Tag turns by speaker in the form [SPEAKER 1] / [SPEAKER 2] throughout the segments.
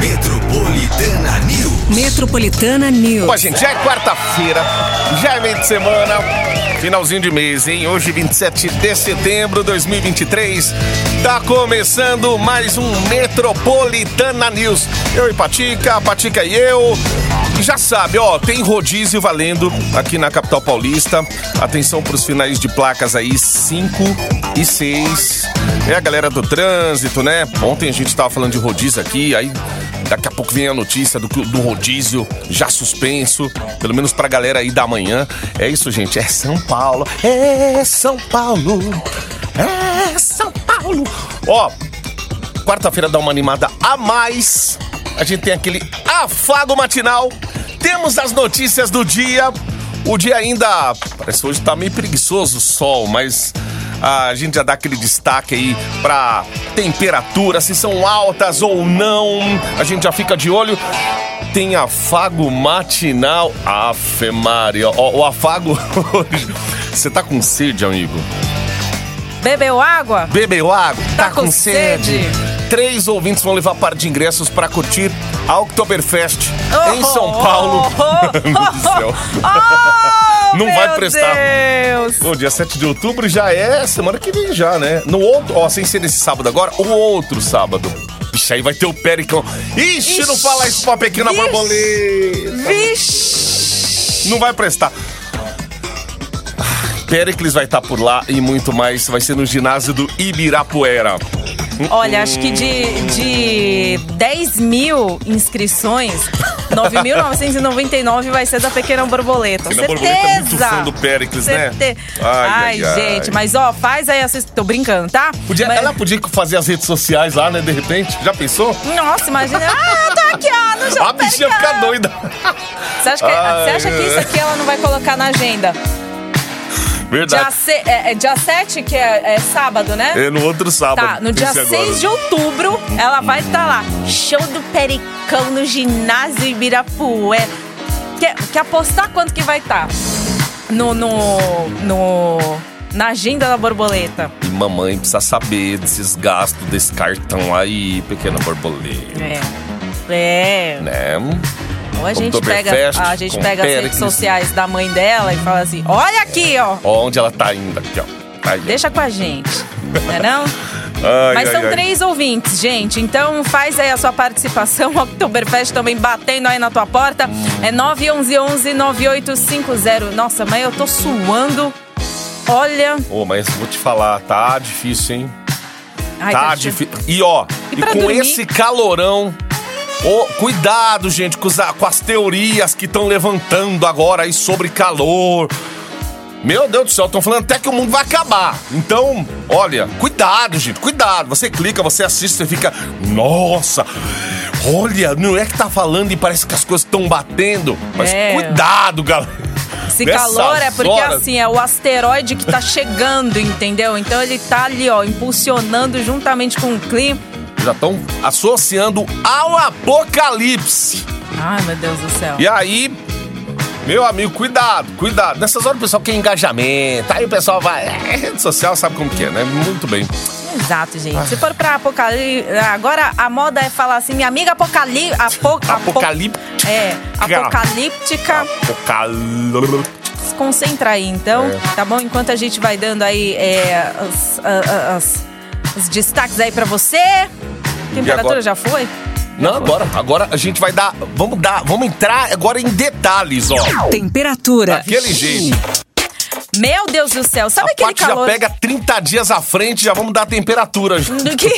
[SPEAKER 1] Metropolitana News.
[SPEAKER 2] Metropolitana News.
[SPEAKER 3] Bom, gente, já é quarta-feira, já é meio de semana, finalzinho de mês, hein? Hoje, 27 de setembro de 2023, tá começando mais um Metropolitana News. Eu e Patica, Patica e eu. Já sabe, ó, tem rodízio valendo aqui na capital paulista. Atenção pros finais de placas aí, 5 e 6. É a galera do trânsito, né? Ontem a gente tava falando de rodízio aqui, aí daqui a pouco vem a notícia do, do rodízio já suspenso, pelo menos pra galera aí da manhã. É isso, gente, é São Paulo, é São Paulo, é São Paulo. Ó, quarta-feira dá uma animada a mais. A gente tem aquele afago matinal. Temos as notícias do dia. O dia ainda parece que hoje tá meio preguiçoso o sol, mas a gente já dá aquele destaque aí pra temperatura, se são altas ou não. A gente já fica de olho. Tem afago matinal. Afe Maria. Ó, o afago hoje. Você tá com sede, amigo?
[SPEAKER 4] Bebeu água?
[SPEAKER 3] Bebeu água?
[SPEAKER 4] Tá com sede?
[SPEAKER 3] Três ouvintes vão levar par de ingressos pra curtir a Oktoberfest
[SPEAKER 4] Oh,
[SPEAKER 3] em São Paulo.
[SPEAKER 4] oh, oh,
[SPEAKER 3] Meu Deus do céu. Não vai prestar.
[SPEAKER 4] Deus.
[SPEAKER 3] O dia 7 de outubro já é semana que vem já, né? No outro, ó, sem ser nesse sábado agora, o outro sábado. Vixe, aí vai ter o Pericão. Ixi, não
[SPEAKER 4] Ixi,
[SPEAKER 3] fala isso pra pequena
[SPEAKER 4] vixe.
[SPEAKER 3] borboleta.
[SPEAKER 4] Vixe.
[SPEAKER 3] Não vai prestar. Pericles vai estar por lá e muito mais. Vai ser no ginásio do Ibirapuera.
[SPEAKER 4] Olha, acho que de, de 10 mil inscrições, 9.999 vai ser da Pequena Borboleta.
[SPEAKER 3] Pequena
[SPEAKER 4] Certeza!
[SPEAKER 3] Borboleta é muito fã do Péricles, né?
[SPEAKER 4] Certe-
[SPEAKER 3] Ai,
[SPEAKER 4] Ai,
[SPEAKER 3] ai, ai.
[SPEAKER 4] gente, mas ó, faz aí essa... Tô brincando, tá?
[SPEAKER 3] Podia,
[SPEAKER 4] Mas-
[SPEAKER 3] Ela podia fazer as redes sociais lá, né? De repente. Já pensou?
[SPEAKER 4] Nossa, imagina. Ah, tá aqui, ó, no João
[SPEAKER 3] A bichinha fica doida.
[SPEAKER 4] Você acha, que,
[SPEAKER 3] Ai,
[SPEAKER 4] você acha que isso aqui ela não vai colocar na agenda?
[SPEAKER 3] Verdade.
[SPEAKER 4] Dia, se, é, é dia 7, que é, é sábado, né?
[SPEAKER 3] É no outro sábado.
[SPEAKER 4] Tá, no dia
[SPEAKER 3] esse agora.
[SPEAKER 4] 6 de outubro, ela vai estar lá. Show do Pericão no ginásio Ibirapuera. Quer, quer apostar quanto que vai estar? No, no, no, na agenda da borboleta.
[SPEAKER 3] E mamãe precisa saber desses gastos desse cartão aí, pequena borboleta.
[SPEAKER 4] É. É.
[SPEAKER 3] Né?
[SPEAKER 4] Ou a gente pega, a gente pega as redes sociais da mãe dela e fala assim: olha aqui, ó.
[SPEAKER 3] Ó, onde ela tá indo aqui, ó. Aí, ó.
[SPEAKER 4] Deixa com a gente. Não é não?
[SPEAKER 3] Ai,
[SPEAKER 4] Mas
[SPEAKER 3] ai,
[SPEAKER 4] são
[SPEAKER 3] ai.
[SPEAKER 4] três ouvintes, gente. Então faz aí a sua participação. O Oktoberfest também batendo aí na tua porta. É 911-9850. Nossa, mas eu tô suando. Olha.
[SPEAKER 3] Ô, mas vou te falar, tá difícil, hein?
[SPEAKER 4] Ai,
[SPEAKER 3] tá
[SPEAKER 4] difícil.
[SPEAKER 3] difícil. E ó,
[SPEAKER 4] E
[SPEAKER 3] e, com
[SPEAKER 4] dormir?
[SPEAKER 3] esse calorão. Ô, cuidado, gente, com, os- com as teorias que estão levantando agora aí sobre calor. Meu Deus do céu, estão falando até que o mundo vai acabar. Então, olha, cuidado, gente, cuidado. Você clica, você assiste, você fica. Nossa! Olha, não é que tá falando e parece que as coisas estão batendo. Mas
[SPEAKER 4] É.
[SPEAKER 3] cuidado, galera.
[SPEAKER 4] Esse
[SPEAKER 3] Nessas
[SPEAKER 4] calor é porque
[SPEAKER 3] horas-
[SPEAKER 4] assim, é o asteroide que tá chegando, entendeu? Então ele tá ali, ó, impulsionando juntamente com o clima.
[SPEAKER 3] Já estão associando ao apocalipse.
[SPEAKER 4] Ai, meu Deus do céu.
[SPEAKER 3] E aí, meu amigo, cuidado, cuidado. Nessas horas o pessoal quer engajamento. Aí o pessoal vai. É, rede social sabe como que é, né? Muito bem.
[SPEAKER 4] Exato, gente. Se for pra apocalipse. Agora a moda é falar assim, minha amiga apocalipse. Apo, apo-
[SPEAKER 3] Apocalipse.
[SPEAKER 4] É, apocalíptica.
[SPEAKER 3] Apocalipse.
[SPEAKER 4] Se concentra aí, então,
[SPEAKER 3] É.
[SPEAKER 4] tá bom? Enquanto a gente vai dando aí é, as- a- a- as- os destaques aí pra você. Temperatura já foi?
[SPEAKER 3] Não, agora. Agora a gente vai dar. Vamos dar. Vamos entrar agora em detalhes, ó.
[SPEAKER 2] Temperatura.
[SPEAKER 3] Daquele jeito.
[SPEAKER 4] Meu Deus do céu, sabe
[SPEAKER 3] a
[SPEAKER 4] aquele
[SPEAKER 3] parte
[SPEAKER 4] calor?
[SPEAKER 3] já pega 30 dias à frente, já vamos dar a temperatura.
[SPEAKER 4] Do que?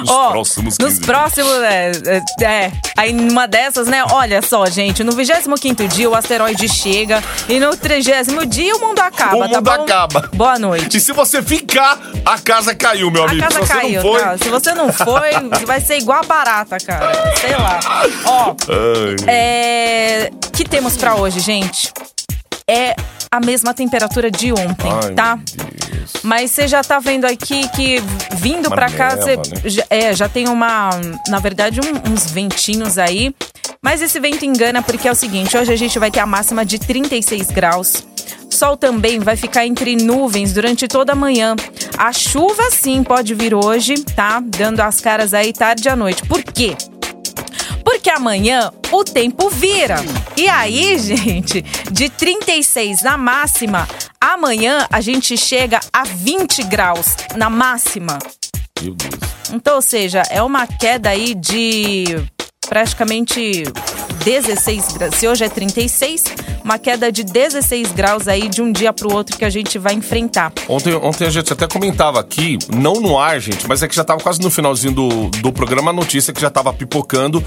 [SPEAKER 3] Nos
[SPEAKER 4] Ó,
[SPEAKER 3] próximos
[SPEAKER 4] Nos
[SPEAKER 3] 15
[SPEAKER 4] próximos, é, é, é. Aí numa dessas, né? Olha só, gente, no 25 dia o asteroide chega e no 30 dia o mundo acaba,
[SPEAKER 3] O
[SPEAKER 4] tá
[SPEAKER 3] mundo
[SPEAKER 4] bom?
[SPEAKER 3] acaba.
[SPEAKER 4] Boa noite.
[SPEAKER 3] E se você ficar, a casa caiu, meu
[SPEAKER 4] A
[SPEAKER 3] amigo.
[SPEAKER 4] casa
[SPEAKER 3] se
[SPEAKER 4] caiu,
[SPEAKER 3] não foi.
[SPEAKER 4] tá? Se você não foi, vai ser igual a barata, cara. Sei lá. Ó, é... que temos pra hoje, gente? É a mesma temperatura de ontem,
[SPEAKER 3] Ai,
[SPEAKER 4] tá? Mas você já tá vendo aqui que vindo
[SPEAKER 3] Uma
[SPEAKER 4] pra cá, você
[SPEAKER 3] né?
[SPEAKER 4] já, é, já tem uma, na verdade, um- uns ventinhos aí. Mas esse vento engana porque é o seguinte: hoje a gente vai ter a máxima de 36 graus. Sol também vai ficar entre nuvens durante toda a manhã. A chuva sim pode vir hoje, tá? Dando as caras aí tarde à noite. Por quê? Porque amanhã o tempo vira. E aí, gente, de 36 na máxima, amanhã a gente chega a 20 graus na máxima.
[SPEAKER 3] Meu Deus.
[SPEAKER 4] Então, ou seja, é uma queda aí de praticamente 16 graus. Se hoje é 36, uma queda de 16 graus aí de um dia para o outro que a gente vai enfrentar.
[SPEAKER 3] Ontem, ontem a gente até comentava aqui, não no ar, gente, mas é que já tava quase no finalzinho do, do programa a notícia que já tava pipocando.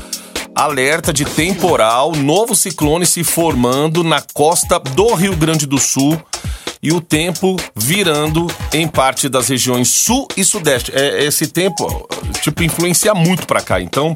[SPEAKER 3] Alerta de temporal, novo ciclone se formando na costa do Rio Grande do Sul e o tempo virando em parte das regiões sul e sudeste. É, esse tempo, tipo, influencia muito para cá. Então,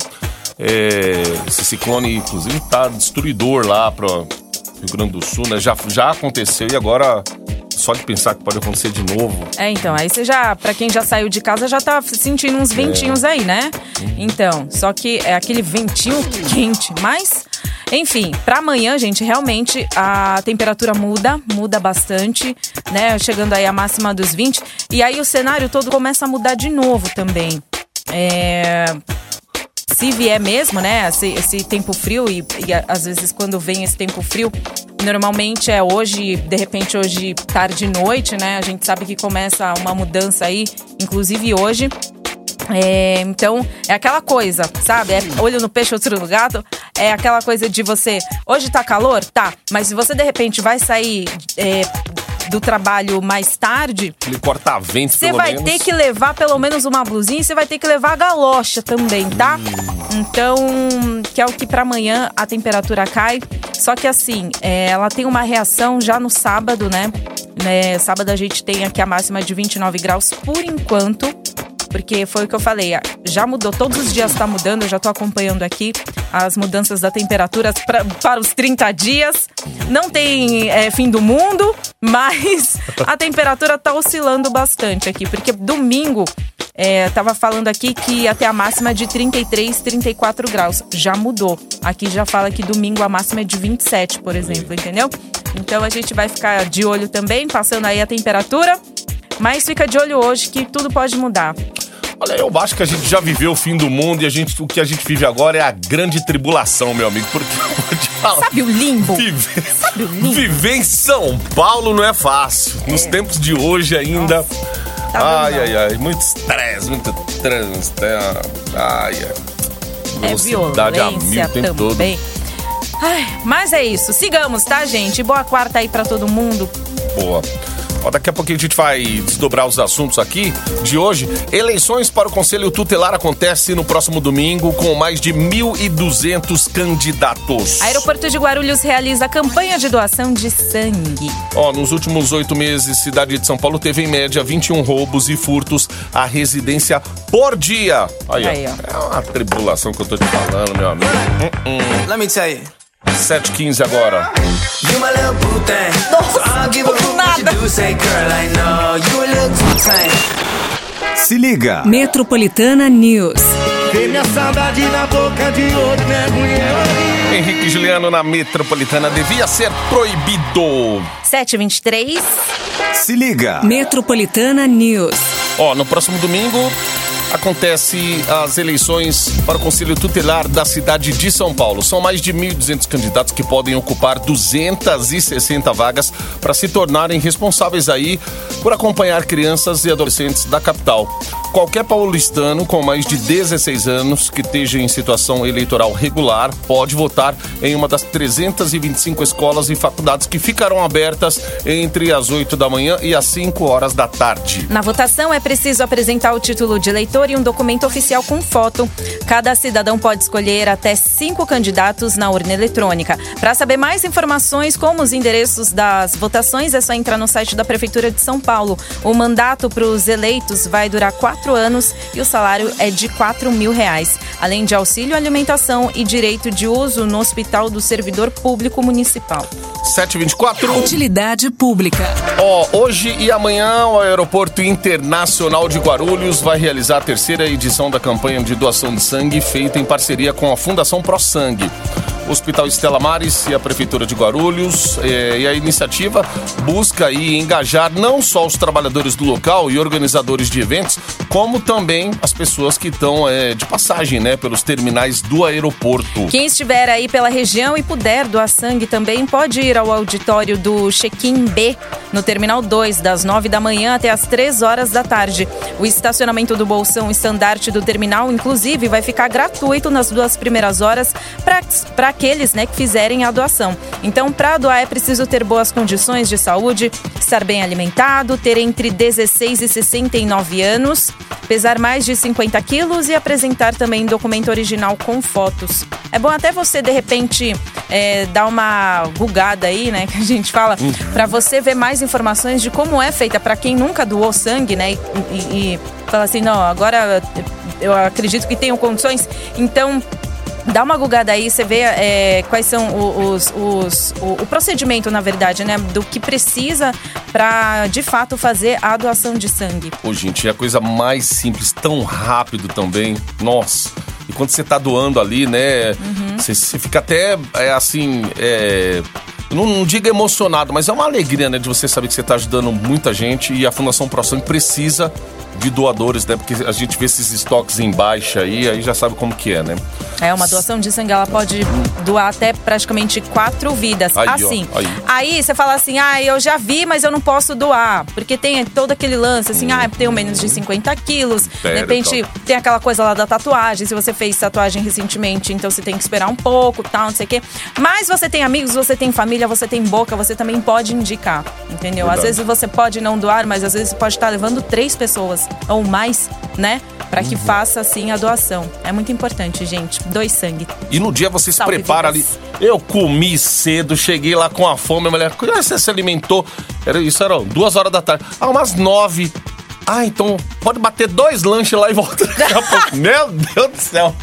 [SPEAKER 3] é, esse ciclone, inclusive, tá destruidor lá para Rio Grande do Sul, né? Já, já aconteceu e agora só de pensar que pode acontecer de novo.
[SPEAKER 4] É, então, aí você já, pra quem já saiu de casa, já tá sentindo uns ventinhos aí, né? Então, só que é aquele ventinho quente, mas. Enfim, para amanhã, gente, realmente a temperatura muda, muda bastante, né? Chegando aí a máxima dos 20. E aí o cenário todo começa a mudar de novo também. É, se vier mesmo, né, esse, esse tempo frio, e, e às vezes quando vem esse tempo frio, normalmente é hoje, de repente hoje, tarde e noite, né? A gente sabe que começa uma mudança aí, inclusive hoje. É, então, é aquela coisa, sabe? É olho no peixe, outro no gato. É aquela coisa de você. Hoje tá calor? Tá. Mas se você de repente vai sair é, do trabalho mais tarde,
[SPEAKER 3] Ele corta vento,
[SPEAKER 4] você vai
[SPEAKER 3] menos.
[SPEAKER 4] ter que levar pelo menos uma blusinha e você vai ter que levar a galocha também, tá? Então, que é o que pra amanhã a temperatura cai. Só que assim, é, ela tem uma reação já no sábado, né? Né, Sábado a gente tem aqui a máxima de 29 graus por enquanto. Porque foi o que eu falei, já mudou, todos os dias tá mudando, eu já tô acompanhando aqui as mudanças da temperatura pra- para os 30 dias. Não tem é, fim do mundo, mas a temperatura tá oscilando bastante aqui, porque domingo é, tava falando aqui que até a máxima é de 33, 34 graus. Já mudou. Aqui já fala que domingo a máxima é de 27, por exemplo, entendeu? Então a gente vai ficar de olho também, passando aí a temperatura. Mas fica de olho hoje que tudo pode mudar.
[SPEAKER 3] Olha, eu acho que a gente já viveu o fim do mundo e a gente, o que a gente vive agora é a grande tribulação, meu amigo. Porque eu vou te falar.
[SPEAKER 4] Sabe o limbo?
[SPEAKER 3] Viver,
[SPEAKER 4] Sabe o limbo?
[SPEAKER 3] viver em São Paulo não é fácil. Nos tempos de hoje ainda.
[SPEAKER 4] Tá
[SPEAKER 3] ai, ai, ai. Muito estresse, muito trânsito. é, Ai, ai.
[SPEAKER 4] É
[SPEAKER 3] Velocidade a mil o tempo todo.
[SPEAKER 4] também. Ai, mas é isso. Sigamos, tá, gente? Boa quarta aí pra todo mundo.
[SPEAKER 3] Boa. Ó, daqui a pouquinho a gente vai desdobrar os assuntos aqui de hoje. Eleições para o Conselho Tutelar acontece no próximo domingo com mais de 1.200 candidatos.
[SPEAKER 4] Aeroporto de Guarulhos realiza campanha de doação de sangue.
[SPEAKER 3] Ó, nos últimos oito meses, cidade de São Paulo teve em média 21 roubos e furtos à residência por dia. Aí,
[SPEAKER 4] Aí,
[SPEAKER 3] ó.
[SPEAKER 4] ó.
[SPEAKER 3] É uma tribulação que eu tô te falando, meu amigo.
[SPEAKER 5] Let me tell you.
[SPEAKER 3] 7h15 agora.
[SPEAKER 5] You
[SPEAKER 1] Se liga.
[SPEAKER 2] Metropolitana News.
[SPEAKER 6] Vê minha saudade na boca de outro.
[SPEAKER 3] Henrique Juliano na metropolitana devia ser proibido.
[SPEAKER 4] 723.
[SPEAKER 1] Se liga.
[SPEAKER 2] Metropolitana News.
[SPEAKER 3] Ó, no próximo domingo acontece as eleições para o Conselho Tutelar da cidade de São Paulo. São mais de 1.200 candidatos que podem ocupar 260 vagas para se tornarem responsáveis aí por acompanhar crianças e adolescentes da capital. Qualquer paulistano com mais de 16 anos que esteja em situação eleitoral regular pode votar em uma das 325 escolas e faculdades que ficarão abertas entre as 8 da manhã e as 5 horas da tarde.
[SPEAKER 4] Na votação é preciso apresentar o título de eleitor e um documento oficial com foto. Cada cidadão pode escolher até cinco candidatos na urna eletrônica. Para saber mais informações, como os endereços das votações, é só entrar no site da Prefeitura de São Paulo. O mandato para os eleitos vai durar quatro anos e o salário é de 4 mil reais, além de auxílio alimentação e direito de uso no Hospital do Servidor Público Municipal.
[SPEAKER 3] 724.
[SPEAKER 2] Utilidade pública.
[SPEAKER 3] Ó, hoje e amanhã o Aeroporto Internacional de Guarulhos vai realizar a terceira edição da campanha de doação de sangue feita em parceria com a Fundação Pro Sangue. O Hospital Estela Mares e a Prefeitura de Guarulhos. É, e a iniciativa busca aí engajar não só os trabalhadores do local e organizadores de eventos, como também as pessoas que estão é, de passagem, né, pelos terminais do aeroporto.
[SPEAKER 4] Quem estiver aí pela região e puder doar sangue também pode ir ao auditório do Check-in B, no Terminal 2, das 9 da manhã até as 3 horas da tarde. O estacionamento do Bolsão estandarte do terminal, inclusive, vai ficar gratuito nas duas primeiras horas para aqueles né, que fizerem a doação. Então, para doar é preciso ter boas condições de saúde, estar bem alimentado, ter entre 16 e 69 anos, pesar mais de 50 quilos e apresentar também documento original com fotos. É bom até você, de repente, é, dar uma bugada aí, né, que a gente fala, para você ver mais informações de como é feita para quem nunca doou sangue, né, e, e, e fala assim, não, agora eu acredito que tenho condições, então dá uma gugada aí, você vê é, quais são os, os, o, o, procedimento, na verdade, né? Do que precisa para de fato fazer a doação de sangue.
[SPEAKER 3] Ô, gente, é a coisa mais simples, tão rápido também. Nossa. E quando você tá doando ali, né? Uhum. Você, você, fica até é, assim. É, não, não diga emocionado, mas é uma alegria, né? De você saber que você tá ajudando muita gente e a Fundação Pro Sangue precisa de doadores, né? Porque a gente vê esses estoques em baixa aí, aí já sabe como que é, né?
[SPEAKER 4] É, uma doação de sangue, ela pode doar até praticamente quatro vidas.
[SPEAKER 3] Aí,
[SPEAKER 4] assim,
[SPEAKER 3] ó, aí.
[SPEAKER 4] aí. você fala assim, ah, eu já vi, mas eu não posso doar. Porque tem todo aquele lance, assim, hum. ah, tenho menos de 50 quilos.
[SPEAKER 3] Pera,
[SPEAKER 4] de repente, tem aquela coisa lá da tatuagem. Se você fez tatuagem recentemente, então você tem que esperar um pouco, tal, não sei o quê. Mas você tem amigos, você tem família, você tem boca, você também pode indicar, entendeu?
[SPEAKER 3] Verdade.
[SPEAKER 4] Às vezes você pode não doar, mas às vezes você pode estar levando três pessoas ou mais, né? Para que faça assim a doação. É muito importante, gente. Doe sangue.
[SPEAKER 3] E no dia você se prepara
[SPEAKER 4] vidas.
[SPEAKER 3] ali. Eu comi cedo, cheguei lá com a fome, a mulher, "Ah, você se alimentou? Era isso, era duas horas da tarde. Ah, umas nove. Ah, então pode bater dois lanches lá e volta daqui a pouco. Meu Deus do céu.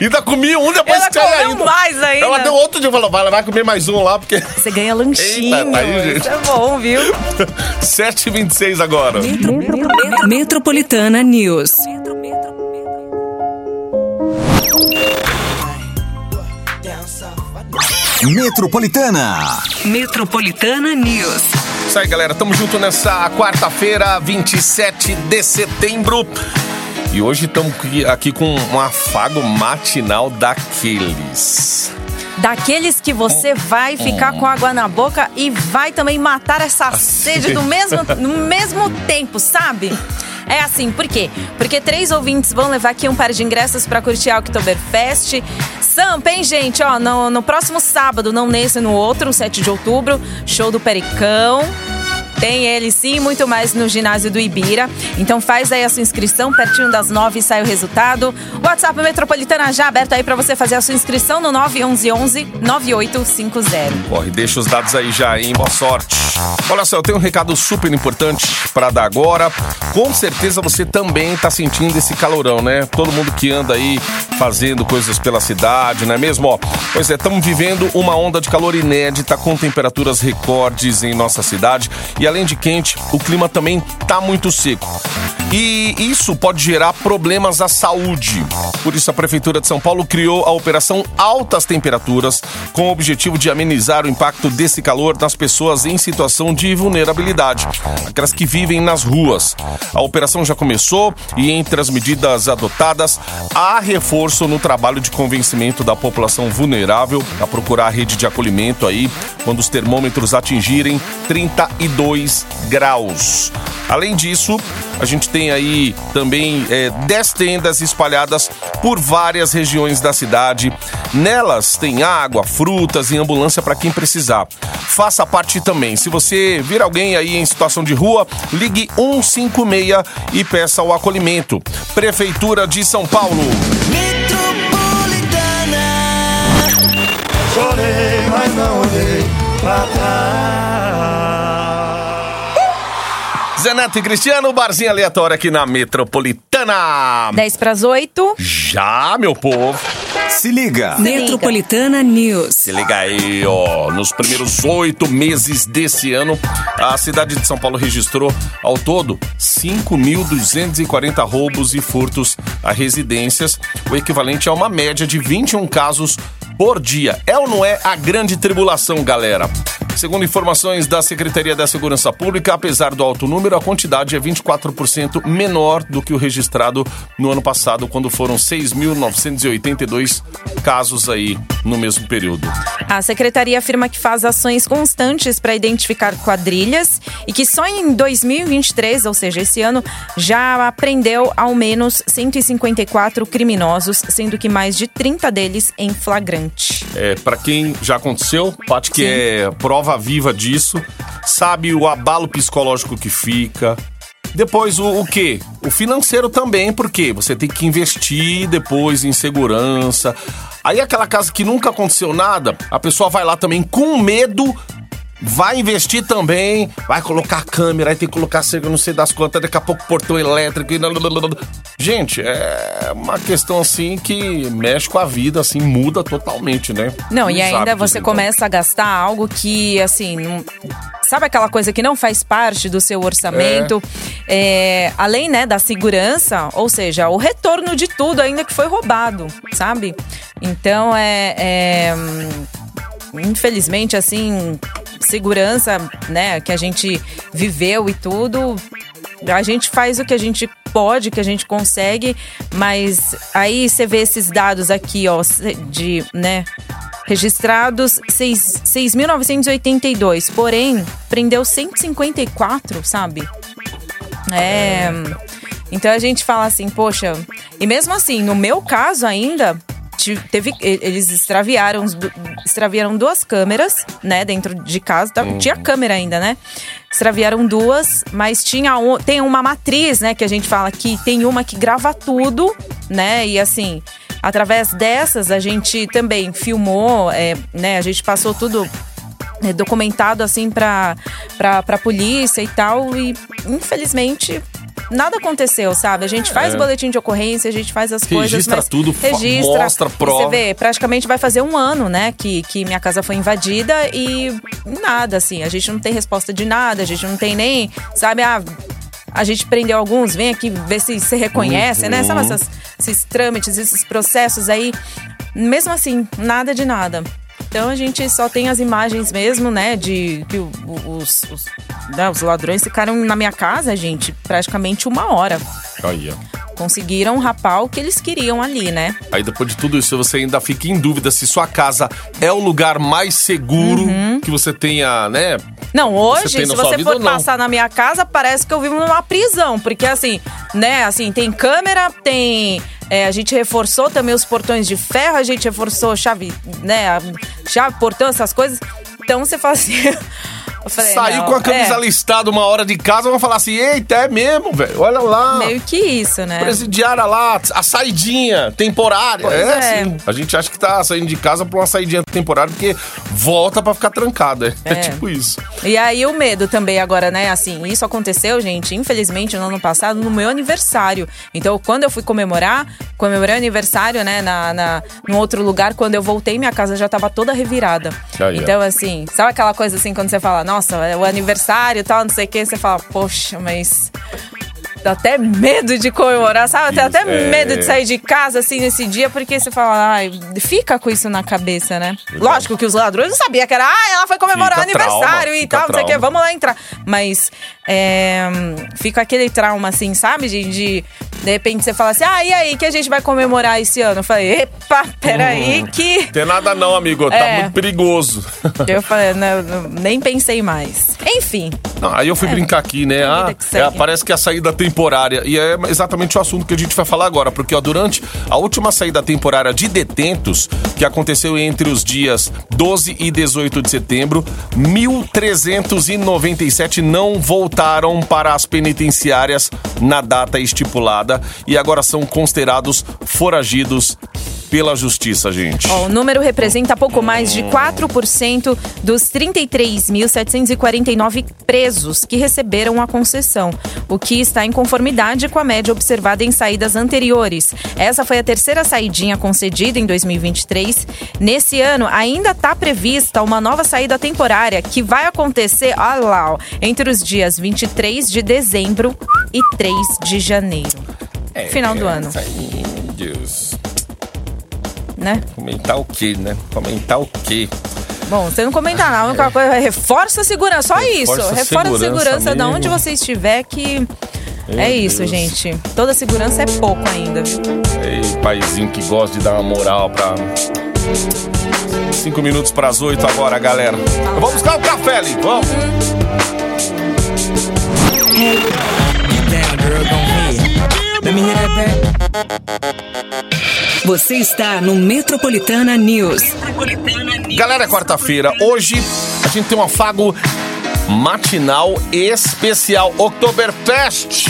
[SPEAKER 3] Ainda comi um depois
[SPEAKER 4] Ela
[SPEAKER 3] que cai
[SPEAKER 4] comeu
[SPEAKER 3] ainda.
[SPEAKER 4] mais ainda.
[SPEAKER 3] Ela deu outro dia e falou: vai, vai comer mais um lá, porque.
[SPEAKER 4] Você ganha lanchinho.
[SPEAKER 3] Eita, tá aí, gente.
[SPEAKER 4] Isso é bom, viu?
[SPEAKER 3] 7h26 agora.
[SPEAKER 2] Metropolitana News.
[SPEAKER 1] Metropolitana.
[SPEAKER 2] Metropolitana News.
[SPEAKER 3] Isso aí, galera. Tamo junto nessa quarta-feira, 27 de setembro. E hoje estamos aqui com um afago matinal daqueles.
[SPEAKER 4] Daqueles que você vai ficar com água na boca e vai também matar essa sede no mesmo, no mesmo tempo, sabe? É assim, por quê? Porque três ouvintes vão levar aqui um par de ingressos para curtir a Oktoberfest. Sampa, hein, gente? Ó, no, no próximo sábado, não nesse, no outro, no 7 de outubro, show do Pericão. Tem ele sim, muito mais no ginásio do Ibira. Então faz aí a sua inscrição, pertinho das nove sai o resultado. O WhatsApp Metropolitana já aberto aí para você fazer a sua inscrição no 911 9850.
[SPEAKER 3] Corre, deixa os dados aí já, hein? Boa sorte. Olha só, eu tenho um recado super importante para dar agora. Com certeza você também tá sentindo esse calorão, né? Todo mundo que anda aí fazendo coisas pela cidade, não é mesmo? Ó, pois é, estamos vivendo uma onda de calor inédita com temperaturas recordes em nossa cidade e além de quente, o clima também tá muito seco. E isso pode gerar problemas à saúde. Por isso, a Prefeitura de São Paulo criou a Operação Altas Temperaturas, com o objetivo de amenizar o impacto desse calor nas pessoas em situação de vulnerabilidade, aquelas que vivem nas ruas. A operação já começou e, entre as medidas adotadas, há reforço no trabalho de convencimento da população vulnerável a procurar a rede de acolhimento aí quando os termômetros atingirem 32 graus. Além disso, a gente tem aí também é, 10 tendas espalhadas por várias regiões da cidade. Nelas tem água, frutas e ambulância para quem precisar. Faça parte também. Se você vir alguém aí em situação de rua, ligue 156 e peça o acolhimento. Prefeitura de São Paulo.
[SPEAKER 6] Chorei, mas não olhei pra trás.
[SPEAKER 3] Zeneto e Cristiano, barzinho aleatório aqui na Metropolitana.
[SPEAKER 4] 10 para as 8.
[SPEAKER 3] Já, meu povo.
[SPEAKER 1] Se liga.
[SPEAKER 2] Metropolitana News.
[SPEAKER 3] Se liga aí, ó. Nos primeiros oito meses desse ano, a cidade de São Paulo registrou, ao todo, 5.240 roubos e furtos a residências, o equivalente a uma média de 21 casos por dia. É ou não é a grande tribulação, galera? Segundo informações da Secretaria da Segurança Pública, apesar do alto número, a quantidade é 24% menor do que o registrado no ano passado, quando foram 6.982 casos aí no mesmo período.
[SPEAKER 4] A secretaria afirma que faz ações constantes para identificar quadrilhas e que só em 2023, ou seja, esse ano, já apreendeu ao menos 154 criminosos, sendo que mais de 30 deles em flagrante.
[SPEAKER 3] É, para quem já aconteceu, Paty que
[SPEAKER 4] Sim.
[SPEAKER 3] é prova viva disso, sabe o abalo psicológico que fica. Depois o, o quê? O financeiro também, porque você tem que investir depois em segurança. Aí aquela casa que nunca aconteceu nada, a pessoa vai lá também com medo, vai investir também, vai colocar câmera, aí tem que colocar cerca, não sei das quantas, daqui a pouco portão elétrico. e. Gente, é uma questão assim que mexe com a vida, assim, muda totalmente, né?
[SPEAKER 4] Não, e
[SPEAKER 3] Os
[SPEAKER 4] ainda
[SPEAKER 3] hábitos,
[SPEAKER 4] você
[SPEAKER 3] então.
[SPEAKER 4] começa a gastar algo que, assim, não- sabe aquela coisa que não faz parte do seu orçamento? É, além, né, da segurança, ou seja, o retorno de tudo ainda que foi roubado, sabe? Então, é, é, hum, infelizmente, assim, segurança, né, que a gente viveu e tudo, a gente faz o que a gente pode, que a gente consegue, mas aí você vê esses dados aqui, ó, de, né, registrados seis- 6.982, porém, prendeu 154, sabe? É. Então a gente fala assim, poxa, e mesmo assim, no meu caso ainda, teve, eles extraviaram, extraviaram duas câmeras, né, dentro de casa. Tá- Tinha câmera ainda, né? Extraviaram duas, mas tinha um, tem uma matriz, né, que a gente fala que tem uma que grava tudo, né? E assim, através dessas a gente também filmou, é, né? A gente passou tudo é, documentado assim pra, pra polícia e tal. E infelizmente. Nada aconteceu, sabe? A gente faz
[SPEAKER 3] É.
[SPEAKER 4] o boletim de ocorrência, a gente faz as coisas,
[SPEAKER 3] Registra tudo,
[SPEAKER 4] registra,
[SPEAKER 3] mostra, prova.
[SPEAKER 4] Você vê, praticamente vai fazer um ano, né, que, que minha casa foi invadida e nada, assim. A gente não tem resposta de nada, a gente não tem nem, sabe, ah, a gente prendeu alguns, vem aqui ver se se reconhece, né?
[SPEAKER 3] Uhum.
[SPEAKER 4] Sabe essas- esses trâmites, esses processos aí. Mesmo assim, nada de nada. Então a gente só tem as imagens mesmo, né? De que os, os, né, os ladrões ficaram na minha casa, gente, praticamente uma hora.
[SPEAKER 3] Aí, ó.
[SPEAKER 4] Conseguiram rapar o que eles queriam ali, né?
[SPEAKER 3] Aí depois de tudo isso, você ainda fica em dúvida se sua casa é o lugar mais seguro que você tenha, né?
[SPEAKER 4] Não, hoje,
[SPEAKER 3] Você
[SPEAKER 4] se você for passar na minha casa, parece que eu vivo numa prisão. Porque assim, né, assim, tem câmera, tem. é, a gente reforçou também os portões de ferro, a gente reforçou chave, né? Chave, portão, essas coisas. Então você fala assim. falei,
[SPEAKER 3] Saiu com a camisa
[SPEAKER 4] é,
[SPEAKER 3] listada uma hora de casa, vão falar assim: eita, é mesmo, velho. Olha lá.
[SPEAKER 4] Meio que isso, né?
[SPEAKER 3] Presidiária lá, a saidinha temporária.
[SPEAKER 4] Pois
[SPEAKER 3] é,
[SPEAKER 4] é.
[SPEAKER 3] assim. A gente acha que tá saindo de casa pra uma saidinha temporária porque volta pra ficar trancada. É,
[SPEAKER 4] É.
[SPEAKER 3] tipo isso.
[SPEAKER 4] E aí o medo também agora, né? Assim, isso aconteceu, gente, infelizmente no ano passado, no meu aniversário. Então, quando eu fui comemorar, comemorei o aniversário, né, na, na, num outro lugar, quando eu voltei, minha casa já tava toda revirada.
[SPEAKER 3] Aí,
[SPEAKER 4] então, assim, sabe aquela coisa assim, quando você fala, nossa, é o aniversário e tal, não sei o que, você fala, poxa, mas. Dá até medo de comemorar, sabe? Dá até
[SPEAKER 3] é.
[SPEAKER 4] medo de sair de casa assim nesse dia, porque você fala, ai, fica com isso na cabeça, né? Lógico que os ladrões não sabiam que era, ah, ela foi comemorar o
[SPEAKER 3] Fica trauma,
[SPEAKER 4] aniversário e
[SPEAKER 3] fica
[SPEAKER 4] tal, não sei o que,
[SPEAKER 3] trauma.
[SPEAKER 4] vamos lá entrar. Mas é, fica aquele trauma, assim, sabe? De, de, de repente você fala assim, ah, e aí, que a gente vai comemorar esse ano? Eu falei, epa, peraí, que.
[SPEAKER 3] Tem nada não, amigo. Tá
[SPEAKER 4] É.
[SPEAKER 3] muito perigoso.
[SPEAKER 4] Eu falei, não, não, nem pensei mais. Enfim,
[SPEAKER 3] Não, aí eu fui brincar aqui, né? Ah,
[SPEAKER 4] que
[SPEAKER 3] é, parece que é a saída temporária. E é exatamente o assunto que a gente vai falar agora. Porque, ó, durante a última saída temporária de detentos, que aconteceu entre os dias 12 e 18 de setembro, 1.397 não voltaram para as penitenciárias na data estipulada e agora são considerados foragidos pela justiça, gente.
[SPEAKER 4] Ó, o número representa pouco mais de 4% dos 33.749 presos que receberam a concessão, o que está em conformidade com a média observada em saídas anteriores. Essa foi a terceira saidinha concedida em 2023. Nesse ano, ainda está prevista uma nova saída temporária que vai acontecer, lá, entre os dias 23 de dezembro e 3 de janeiro. Final do ano.
[SPEAKER 3] Ai, meu Deus.
[SPEAKER 4] né?
[SPEAKER 3] Comentar o quê, né? Comentar o quê?
[SPEAKER 4] Bom, você não comenta nada, a única coisa é reforça a segurança, só isso.
[SPEAKER 3] Reforça a
[SPEAKER 4] Reforça a
[SPEAKER 3] segurança, amigo.
[SPEAKER 4] onde você estiver que
[SPEAKER 3] Meu
[SPEAKER 4] é isso,
[SPEAKER 3] Deus.
[SPEAKER 4] gente. Toda segurança é pouco ainda, viu?
[SPEAKER 3] Ei, paizinho que gosta de dar uma moral pra. Cinco minutos pras oito agora, galera. Eu vou buscar o café ali, vamos.
[SPEAKER 5] Head. Let me hear that back.
[SPEAKER 2] Você está no Metropolitana News.
[SPEAKER 3] Galera, é quarta-feira. Hoje a gente tem um afago matinal especial Oktoberfest.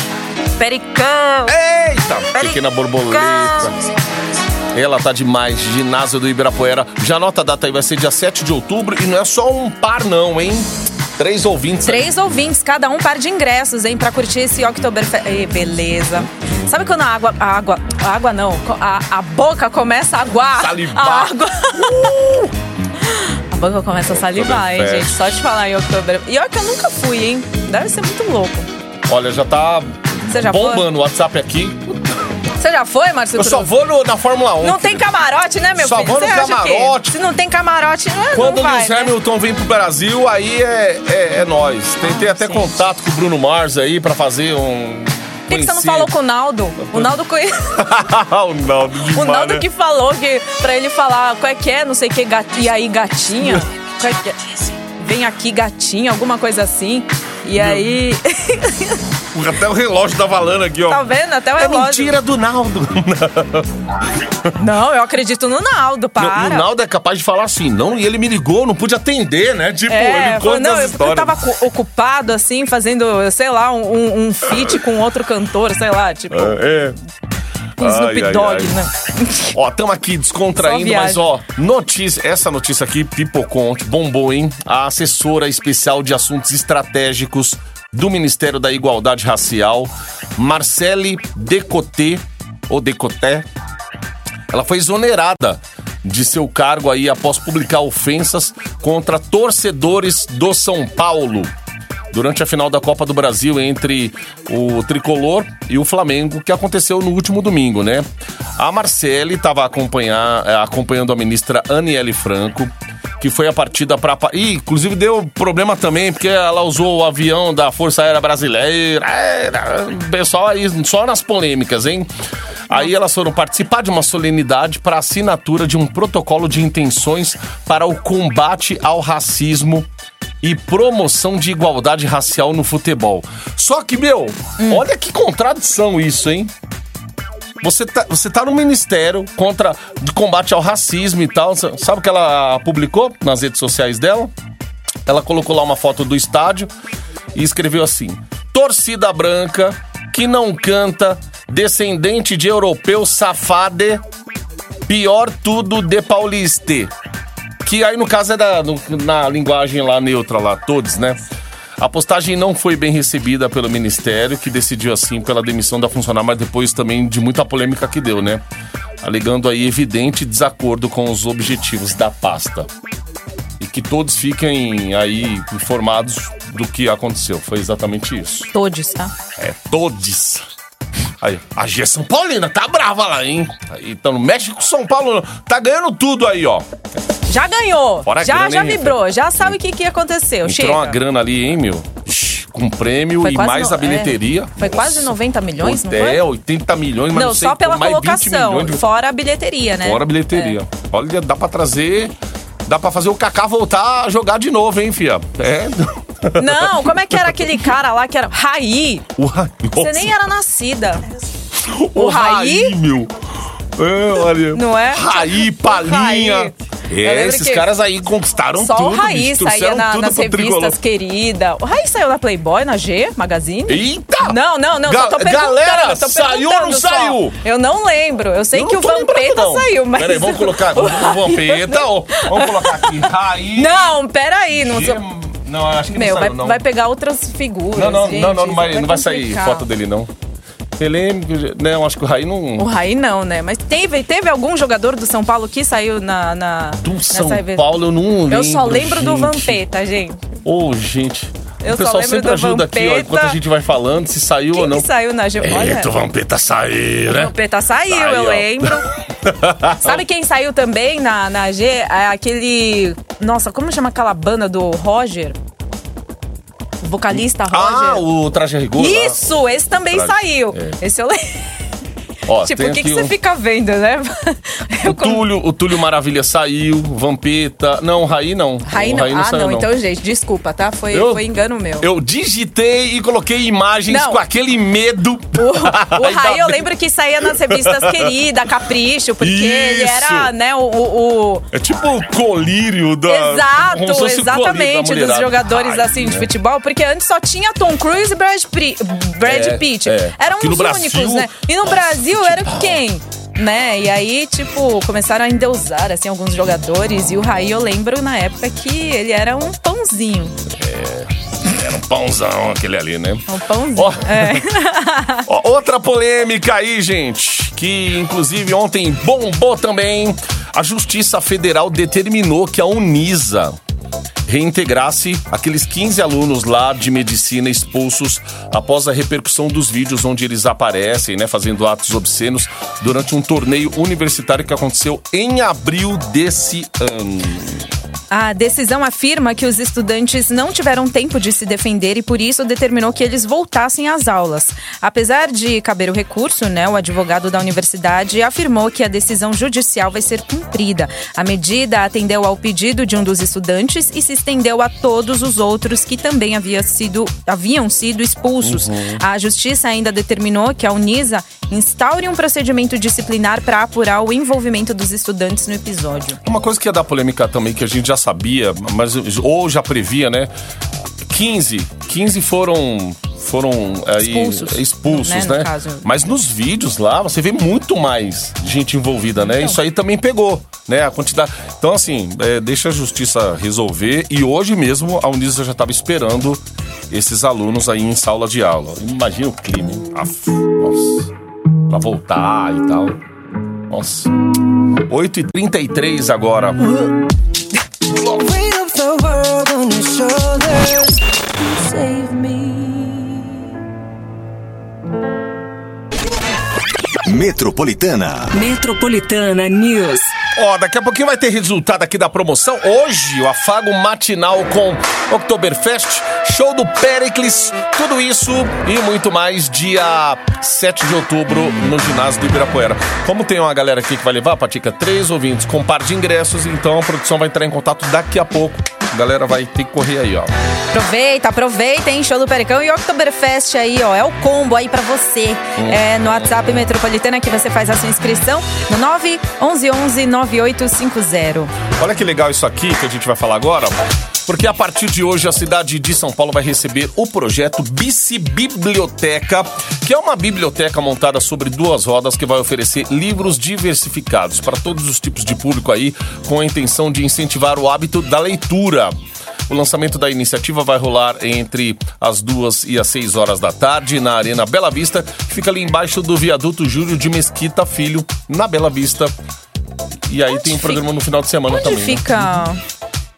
[SPEAKER 4] Pericão!
[SPEAKER 3] Eita, pequena borboleta. Ela tá demais, ginásio do Ibirapuera. Já anota a data aí, vai ser dia 7 de outubro. E não é só um par, não, hein? Três ouvintes. aí.
[SPEAKER 4] Três ouvintes, cada um par de ingressos, hein, pra curtir esse Oktoberfest. Ei, beleza. Sabe quando a água. A água. A água não. A, a boca começa a aguar.
[SPEAKER 3] Salivar.
[SPEAKER 4] A água. A boca começa a salivar, hein, gente? Só de falar em Oktoberfest. E olha que eu nunca fui, hein? Deve ser muito louco.
[SPEAKER 3] Olha, já tá
[SPEAKER 4] Você já
[SPEAKER 3] bombando o WhatsApp aqui.
[SPEAKER 4] Você já foi, Márcio
[SPEAKER 3] Eu só vou no- na Fórmula 1.
[SPEAKER 4] Não tem
[SPEAKER 3] filho.
[SPEAKER 4] camarote, né, meu
[SPEAKER 3] Só
[SPEAKER 4] filho?
[SPEAKER 3] vou no
[SPEAKER 4] o
[SPEAKER 3] camarote.
[SPEAKER 4] Se não tem camarote, não,
[SPEAKER 3] Quando
[SPEAKER 4] não
[SPEAKER 3] o
[SPEAKER 4] vai,
[SPEAKER 3] Lewis
[SPEAKER 4] né?
[SPEAKER 3] Hamilton vem pro Brasil, aí é, é, é nós. Tentei até
[SPEAKER 4] sim.
[SPEAKER 3] contato com o Bruno Mars aí pra fazer um.
[SPEAKER 4] Por que, que você não falou com o Naldo? O Naldo conhece.
[SPEAKER 3] o Naldo
[SPEAKER 4] O
[SPEAKER 3] demais,
[SPEAKER 4] Naldo
[SPEAKER 3] né?
[SPEAKER 4] que falou que pra ele falar qual é que é, não sei o que, gat... e aí gatinha. É que é? Vem aqui gatinha, alguma coisa assim. E aí.
[SPEAKER 3] Até o relógio tá falando aqui, ó.
[SPEAKER 4] tá vendo? Até o
[SPEAKER 3] É
[SPEAKER 4] relógio.
[SPEAKER 3] mentira do Naldo.
[SPEAKER 4] Não, eu acredito no Naldo, para.
[SPEAKER 3] o Naldo é capaz de falar assim, não, e ele me ligou, não pude atender, né? Tipo,
[SPEAKER 4] É,
[SPEAKER 3] ele conta
[SPEAKER 4] não,
[SPEAKER 3] as
[SPEAKER 4] eu, eu
[SPEAKER 3] histórias.
[SPEAKER 4] tava cu- ocupado, assim, fazendo, sei lá, um, um, um feat com outro cantor, sei lá, tipo,
[SPEAKER 3] É.
[SPEAKER 4] com Snoop
[SPEAKER 3] ai,
[SPEAKER 4] Dogg,
[SPEAKER 3] ai.
[SPEAKER 4] né?
[SPEAKER 3] Ó, estamos aqui descontraindo, mas ó, notícia, essa notícia aqui pipocou ontem, bombou, hein? A assessora especial de assuntos estratégicos do Ministério da Igualdade Racial, Marcele Decoté, ou Decoté, ela foi exonerada de seu cargo aí após publicar ofensas contra torcedores do São Paulo. Durante a final da Copa do Brasil entre o Tricolor e o Flamengo, que aconteceu no último domingo, né? A Marcele estava acompanhando a ministra Aniele Franco, que foi a partida para. Ih, inclusive deu problema também, porque ela usou o avião da Força Aérea Brasileira. É, pessoal aí, só nas polêmicas, hein? Aí elas foram participar de uma solenidade para assinatura de um protocolo de intenções para o combate ao racismo e promoção de igualdade racial no futebol. Só que, meu, olha que contradição isso, hein? Você tá, você tá no ministério contra de combate ao racismo e tal. Sabe o que ela publicou nas redes sociais dela? Ela colocou lá uma foto do estádio e escreveu assim: Torcida branca que não canta, descendente de europeu safade, pior tudo de pauliste. Que aí no caso é da, no- na linguagem lá neutra lá, todos, né? A postagem não foi bem recebida pelo Ministério, que decidiu assim pela demissão da funcionária, mas depois também de muita polêmica que deu, né? Alegando aí evidente desacordo com os objetivos da pasta. E que todos fiquem aí informados do que aconteceu. Foi exatamente isso.
[SPEAKER 4] Todos, tá?
[SPEAKER 3] É, todos. Aí, a G São Paulina tá brava lá, hein? Aí, então, com São Paulo. Tá ganhando tudo aí, ó.
[SPEAKER 4] Já ganhou.
[SPEAKER 3] Fora
[SPEAKER 4] já,
[SPEAKER 3] grana,
[SPEAKER 4] já
[SPEAKER 3] hein,
[SPEAKER 4] vibrou. Já sabe o que, que aconteceu.
[SPEAKER 3] Entrou
[SPEAKER 4] Chega.
[SPEAKER 3] uma grana ali, hein, meu? Com prêmio
[SPEAKER 4] Foi
[SPEAKER 3] e mais
[SPEAKER 4] no-
[SPEAKER 3] a bilheteria.
[SPEAKER 4] é. Foi quase 90 milhões, não
[SPEAKER 3] é,
[SPEAKER 4] foi?
[SPEAKER 3] 80 milhões, mas
[SPEAKER 4] Não,
[SPEAKER 3] não sei
[SPEAKER 4] só pela
[SPEAKER 3] mais 20
[SPEAKER 4] colocação.
[SPEAKER 3] de...
[SPEAKER 4] Fora a bilheteria, né?
[SPEAKER 3] Fora a bilheteria. Olha, dá pra trazer... Dá pra fazer o Kaká voltar a jogar de novo, hein, fia? É...
[SPEAKER 4] Não, como é que era aquele cara lá que era. Raí!
[SPEAKER 3] O.
[SPEAKER 4] Você nem era nascida.
[SPEAKER 3] o
[SPEAKER 4] o Raí?
[SPEAKER 3] meu. É, olha.
[SPEAKER 4] Não é?
[SPEAKER 3] Raí,
[SPEAKER 4] O
[SPEAKER 3] Palinha.
[SPEAKER 4] Raí.
[SPEAKER 3] É, esses caras aí conquistaram
[SPEAKER 4] Só
[SPEAKER 3] tudo.
[SPEAKER 4] o Raí
[SPEAKER 3] bicho,
[SPEAKER 4] saía na- nas
[SPEAKER 3] pro tricolor.
[SPEAKER 4] revistas querida. O Raí saiu na Playboy, na G Magazine?
[SPEAKER 3] Eita!
[SPEAKER 4] Não, não, não.
[SPEAKER 3] Ga-
[SPEAKER 4] só
[SPEAKER 3] galera, saiu ou não
[SPEAKER 4] só.
[SPEAKER 3] saiu?
[SPEAKER 4] Eu não lembro. Eu sei
[SPEAKER 3] Eu
[SPEAKER 4] que
[SPEAKER 3] não
[SPEAKER 4] o Vampeta
[SPEAKER 3] não.
[SPEAKER 4] saiu, mas.
[SPEAKER 3] Peraí, vamos colocar. O Vampeta, ó. Vamos colocar aqui. Raí.
[SPEAKER 4] Não, peraí. Não,
[SPEAKER 3] G- Não, acho que
[SPEAKER 4] Meu,
[SPEAKER 3] não
[SPEAKER 4] vai,
[SPEAKER 3] não.
[SPEAKER 4] vai pegar outras figuras.
[SPEAKER 3] Não, não,
[SPEAKER 4] gente,
[SPEAKER 3] não, não, não vai, não vai sair foto dele, não. Polêmico. Não, acho que o Raí não.
[SPEAKER 4] O Raí não, né? Mas teve, teve algum jogador do São Paulo que saiu na. na
[SPEAKER 3] Do São? Paulo eu não lembro.
[SPEAKER 4] Eu só lembro do
[SPEAKER 3] gente.
[SPEAKER 4] Vampeta, gente.
[SPEAKER 3] Ô, gente.
[SPEAKER 4] Eu
[SPEAKER 3] o pessoal sempre ajuda aqui, ó,
[SPEAKER 4] Vampeta.
[SPEAKER 3] enquanto a gente vai falando, se saiu
[SPEAKER 4] Quem
[SPEAKER 3] ou não.
[SPEAKER 4] que saiu na G... Olha,
[SPEAKER 3] Eita, o Vampeta saiu, né?
[SPEAKER 4] o Vampeta saiu,
[SPEAKER 3] Saiu,
[SPEAKER 4] eu lembro. Sabe quem saiu também na, na G? É aquele... Nossa, como chama aquela banda do Roger? Vocalista Roger.
[SPEAKER 3] Ah, o traje rigor. lá.
[SPEAKER 4] Isso, esse também
[SPEAKER 3] Traje.
[SPEAKER 4] saiu.
[SPEAKER 3] É.
[SPEAKER 4] Esse eu lembro.
[SPEAKER 3] Ó,
[SPEAKER 4] Tipo, o que,
[SPEAKER 3] aqui
[SPEAKER 4] que você
[SPEAKER 3] um-
[SPEAKER 4] fica vendo, né?
[SPEAKER 3] O Túlio, o Túlio Maravilha saiu, Vampeta. Não, o Raí não.
[SPEAKER 4] Raí não.
[SPEAKER 3] Raí
[SPEAKER 4] ah,
[SPEAKER 3] saiu,
[SPEAKER 4] não. Então, gente, desculpa, tá? Foi,
[SPEAKER 3] Eu-
[SPEAKER 4] foi engano meu.
[SPEAKER 3] Eu digitei e coloquei imagens
[SPEAKER 4] Não.
[SPEAKER 3] com aquele medo.
[SPEAKER 4] O, o Raí, eu lembro que saía nas revistas Querida, Capricho, porque ele
[SPEAKER 3] Isso.
[SPEAKER 4] era, né, o- o-
[SPEAKER 3] É tipo o colírio da.
[SPEAKER 4] Exato,
[SPEAKER 3] colírio da
[SPEAKER 4] exatamente, dos jogadores
[SPEAKER 3] Ai,
[SPEAKER 4] assim de
[SPEAKER 3] né?
[SPEAKER 4] futebol, porque antes só tinha Tom Cruise e Brad, Pri- Brad
[SPEAKER 3] É,
[SPEAKER 4] Pitt.
[SPEAKER 3] é.
[SPEAKER 4] Eram
[SPEAKER 3] no
[SPEAKER 4] os
[SPEAKER 3] Brasil-
[SPEAKER 4] únicos, né? E no
[SPEAKER 3] Nossa,
[SPEAKER 4] Brasil era
[SPEAKER 3] futebol.
[SPEAKER 4] quem? Né? E aí, tipo, começaram a endeusar assim alguns jogadores e o Raí eu lembro na época que ele era um pãozinho,
[SPEAKER 3] Era um pãozão aquele ali, né?
[SPEAKER 4] um pãozinho.
[SPEAKER 3] Ó.
[SPEAKER 4] É.
[SPEAKER 3] Ó, outra polêmica aí, gente, que inclusive ontem bombou também. A Justiça Federal determinou que a Unisa reintegrasse aqueles 15 alunos lá de medicina expulsos após a repercussão dos vídeos onde eles aparecem, né, fazendo atos obscenos durante um torneio universitário que aconteceu em abril desse ano.
[SPEAKER 4] A decisão afirma que os estudantes não tiveram tempo de se defender e por isso determinou que eles voltassem às aulas. Apesar de caber o recurso, né, o advogado da universidade afirmou que a decisão judicial vai ser cumprida. A medida atendeu ao pedido de um dos estudantes e se estendeu a todos os outros que também havia sido, haviam sido expulsos. A justiça ainda determinou que a Unisa instaure um procedimento disciplinar para apurar o envolvimento dos estudantes no episódio.
[SPEAKER 3] Uma coisa que ia dar polêmica também, que a gente já sabia, mas ou já previa, né? 15, 15 foram foram aí,
[SPEAKER 4] Expulsos,
[SPEAKER 3] expulsos,
[SPEAKER 4] né,
[SPEAKER 3] né?
[SPEAKER 4] no.
[SPEAKER 3] Mas nos vídeos lá você vê muito mais gente envolvida, né? Isso aí também pegou, né? A quantidade. Então assim, é, deixa a justiça resolver e hoje mesmo a Unisa já estava esperando esses alunos aí em sala de aula. Imagina o? Aff, nossa, pra voltar e tal. Nossa. 8h33 agora.
[SPEAKER 5] Weight of the world on your shoulders. Save me.
[SPEAKER 1] Metropolitana.
[SPEAKER 2] Metropolitana News.
[SPEAKER 3] Ó, daqui a pouquinho vai ter resultado aqui da promoção. Hoje, o afago matinal com Oktoberfest, show do Pericles, tudo isso e muito mais dia 7 de outubro no ginásio do Ibirapuera. Como tem uma galera aqui que vai levar, Patica, três ouvintes com par de ingressos, então a produção vai entrar em contato daqui a pouco. A galera vai ter que correr aí, ó.
[SPEAKER 4] Aproveita, aproveita, hein? Show do Pericão e Oktoberfest aí, ó. É o combo aí pra você. É no WhatsApp Metropolitana que você faz a sua inscrição no 911 9850.
[SPEAKER 3] Olha que legal isso aqui que a gente vai falar agora. Porque a partir de hoje a cidade de São Paulo vai receber o projeto Bici Biblioteca, que é uma biblioteca montada sobre duas rodas que vai oferecer livros diversificados para todos os tipos de público aí, com a intenção de incentivar o hábito da leitura. O lançamento da iniciativa vai rolar entre as duas e as seis horas da tarde na Arena Bela Vista, que fica ali embaixo do viaduto Júlio de Mesquita Filho, na Bela Vista. E aí tem um
[SPEAKER 4] fica-
[SPEAKER 3] programa no final de semana
[SPEAKER 4] Onde
[SPEAKER 3] também. né?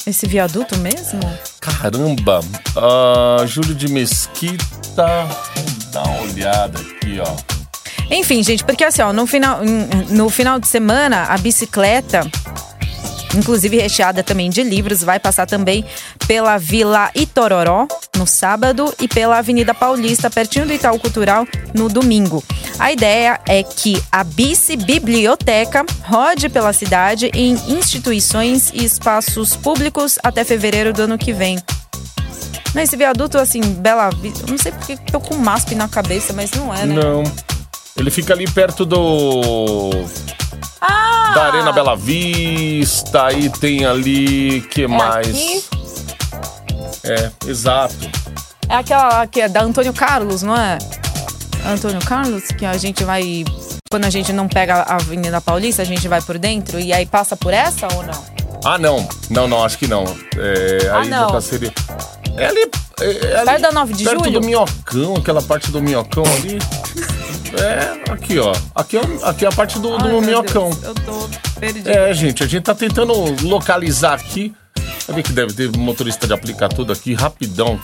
[SPEAKER 4] Esse viaduto mesmo?
[SPEAKER 3] Caramba! Ah, Júlio de Mesquita. Vamos dar uma olhada aqui, ó.
[SPEAKER 4] Enfim, gente, porque assim, ó, no final, no final de semana, a bicicleta, inclusive recheada também de livros, vai passar também pela Vila Itororó no sábado e pela Avenida Paulista, pertinho do Itaú Cultural, no domingo. A ideia é que a Bici Biblioteca rode pela cidade em instituições e espaços públicos até fevereiro do ano que vem. Nesse viaduto, assim, Bela Vista. Não sei porque tô com MASP na cabeça, mas não é, né?
[SPEAKER 3] Não. Ele fica ali perto do.
[SPEAKER 4] Ah!
[SPEAKER 3] Da Arena Bela Vista. Aí tem ali. que mais?
[SPEAKER 4] aqui?
[SPEAKER 3] É, exato.
[SPEAKER 4] É aquela que é da Antônio Carlos, não é? Antônio Carlos, que a gente vai. Quando a gente não pega a Avenida Paulista, a gente vai por dentro e aí passa por essa ou não?
[SPEAKER 3] Ah, não. Não, não, acho que não. É,
[SPEAKER 4] Ah,
[SPEAKER 3] aí
[SPEAKER 4] não.
[SPEAKER 3] já seria. É ali. É, é ali
[SPEAKER 4] Perto da 9 de
[SPEAKER 3] perto
[SPEAKER 4] julho?
[SPEAKER 3] do minhocão, aquela parte do minhocão ali. É, aqui, ó. Aqui é, aqui é a parte do, do
[SPEAKER 4] Ai, meu
[SPEAKER 3] minhocão.
[SPEAKER 4] Deus, eu tô perdida.
[SPEAKER 3] É, gente, a gente tá tentando localizar aqui. Vai ver que deve ter motorista de aplicar tudo aqui rapidão.